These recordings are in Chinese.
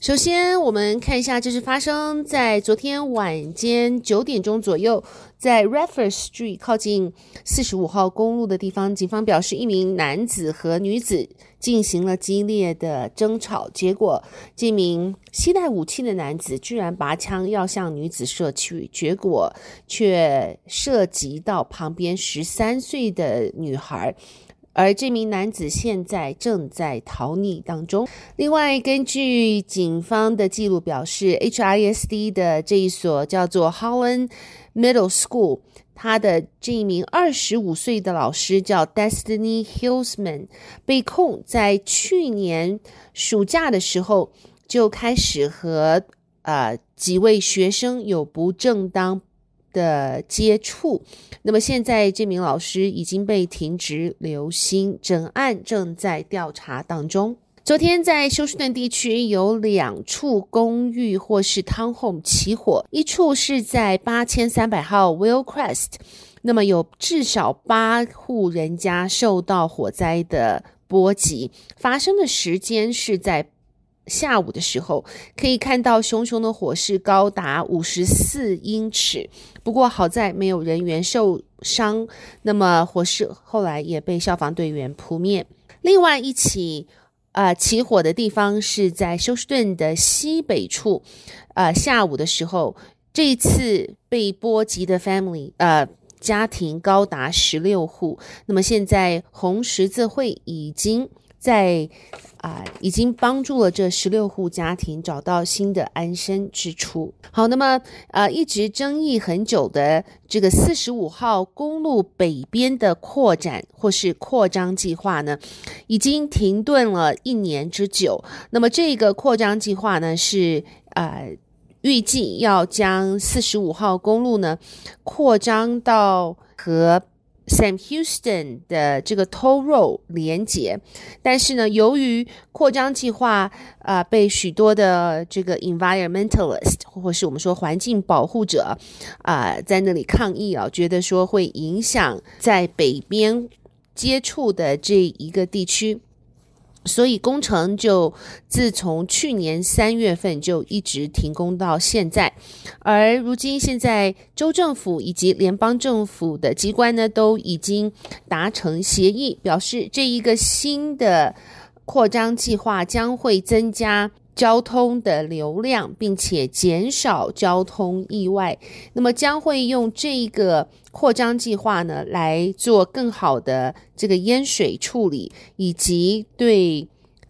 首先，我们看一下，这是发生在昨天晚间九点钟左右，在 Radford Street 靠近四十五号公路的地方，警方表示，一名男子和女子进行了激烈的争吵，结果这名携带武器的男子居然拔枪要向女子射去，结果却涉及到旁边十三岁的女孩。而这名男子现在正在逃匿当中。另外，根据警方的记录表示，HISD 的这一所叫做 Holland Middle School，他的这一名二十五岁的老师叫 Destiny Hillsman，被控在去年暑假的时候就开始和呃几位学生有不正当的接触，那么现在这名老师已经被停职留薪，整案正在调查当中。昨天在休斯顿地区有两处公寓或是 townhome 起火，一处是在八千三百号 Willcrest，那么有至少八户人家受到火灾的波及，发生的时间是在。下午的时候，可以看到熊熊的火势高达五十四英尺。不过好在没有人员受伤。那么火势后来也被消防队员扑灭。另外一起呃起火的地方是在休斯顿的西北处。呃，下午的时候，这一次被波及的 family 呃家庭高达十六户。那么现在红十字会已经在。啊，已经帮助了这十六户家庭找到新的安身之处。好，那么呃，一直争议很久的这个四十五号公路北边的扩展或是扩张计划呢，已经停顿了一年之久。那么这个扩张计划呢，是呃预计要将四十五号公路呢扩张到和。Sam Houston 的这个 Toll Road 连接，但是呢，由于扩张计划啊、被许多的这个 environmentalist 或是我们说环境保护者啊、在那里抗议啊，觉得说会影响在北边接触的这一个地区。所以工程就自从去年三月份就一直停工到现在，而如今现在州政府以及联邦政府的机关呢，都已经达成协议，表示这一个新的扩张计划将会增加。交通的流量，并且减少交通意外，那么将会用这个扩张计划呢，来做更好的这个淹水处理，以及对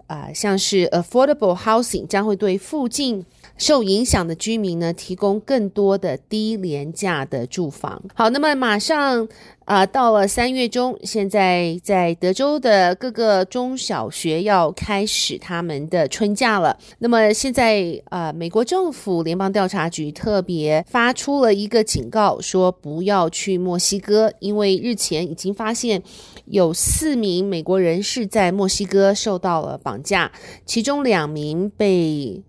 啊、像是 affordable housing 将会对附近。受影响的居民呢，提供更多的低廉价的住房。好，那么马上啊、到了三月中，现在在德州的各个中小学要开始他们的春假了。那么现在啊、美国政府联邦调查局特别发出了一个警告，说不要去墨西哥，因为日前已经发现有四名美国人士在墨西哥受到了绑架，其中两名被。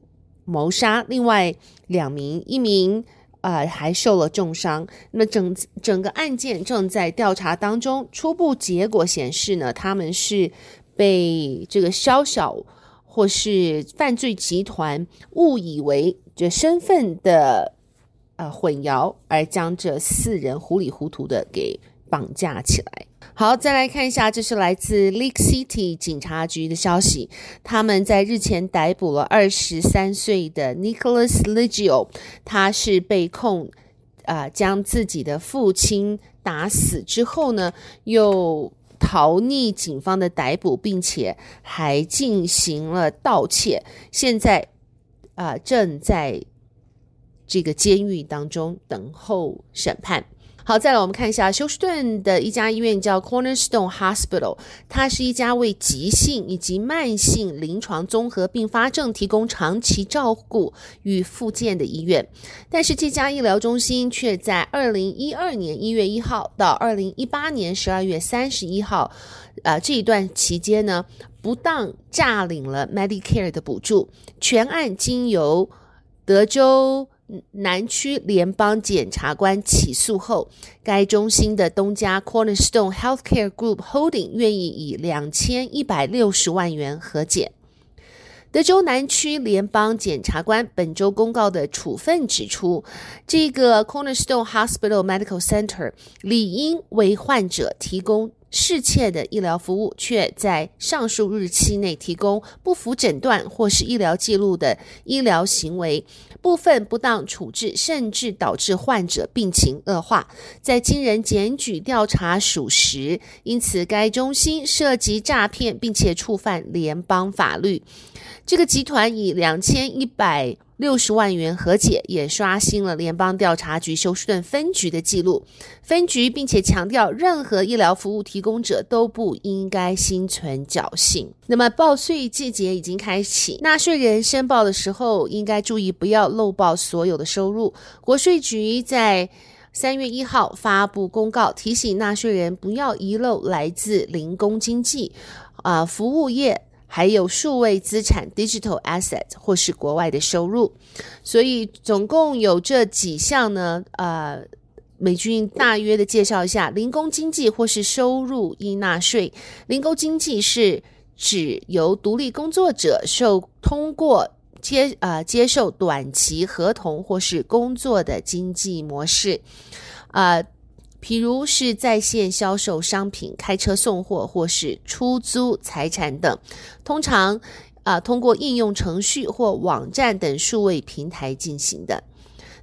谋杀，另外两名，一名呃还受了重伤。那么整整个案件正在调查当中，初步结果显示呢，他们是被这个宵小或是犯罪集团误以为这身份的呃混淆，而将这四人糊里糊涂的给绑架起来。好，再来看一下，这是来自 League City 警察局的消息。他们在日前逮捕了二十三岁的 Nicholas Liggio，他是被控啊、将自己的父亲打死之后呢，又逃匿警方的逮捕，并且还进行了盗窃。现在啊、正在这个监狱当中等候审判。好，再来我们看一下休斯顿的一家医院叫 Cornerstone Hospital，它是一家为急性以及慢性临床综合并发症提供长期照顾与复健的医院。但是这家医疗中心却在二零一二年一月一号到二零一八年十二月三十一号，呃，这一段期间呢，不当诈领了 Medicare 的补助，全案经由德州。南区联邦检察官起诉后，该中心的东家 Cornerstone Healthcare Group Holding 愿意以两千一百六十万元和解。德州南区联邦检察官本周公告的处分指出，这个 Cornerstone Hospital Medical Center 理应为患者提供适切的医疗服务，却在上述日期内提供不符诊断或是医疗记录的医疗行为。部分不当处置，甚至导致患者病情恶化，在经人检举调查属实，因此该中心涉及诈骗，并且触犯联邦法律。这个集团以两千一百六十万元和解，也刷新了联邦调查局休斯顿分局的记录。分局并且强调，任何医疗服务提供者都不应该心存侥幸。那么报税季节已经开启，纳税人申报的时候应该注意不要漏报所有的收入。国税局在三月一号发布公告，提醒纳税人不要遗漏来自零工经济、啊、服务业。还有数位资产 （digital assets） 或是国外的收入，所以总共有这几项呢。呃，美军大约的介绍一下：零工经济或是收入应纳税。零工经济是指由独立工作者受通过接呃接受短期合同或是工作的经济模式，呃。譬如是在线销售商品、开车送货或是出租财产等，通常啊、通过应用程序或网站等数位平台进行的。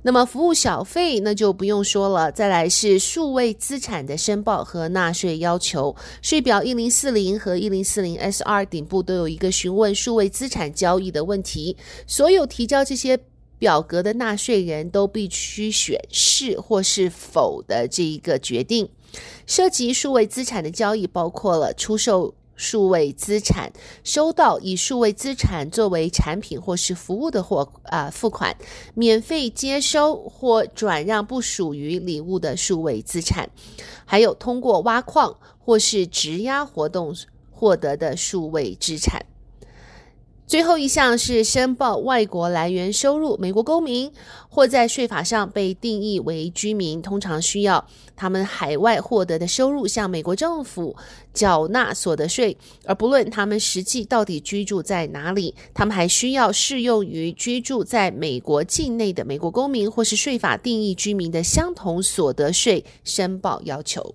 那么服务小费那就不用说了。再来是数位资产的申报和纳税要求，税表一零四零和一零四零 SR 顶部都有一个询问数位资产交易的问题，所有提交这些。表格的纳税人都必须选是或是否的这一个决定。涉及数位资产的交易，包括了出售数位资产、收到以数位资产作为产品或是服务的货啊付款、免费接收或转让不属于礼物的数位资产，还有通过挖矿或是质押活动获得的数位资产。最后一项是申报外国来源收入，美国公民或在税法上被定义为居民，通常需要他们海外获得的收入向美国政府缴纳所得税，而不论他们实际到底居住在哪里，他们还需要适用于居住在美国境内的美国公民或是税法定义居民的相同所得税申报要求。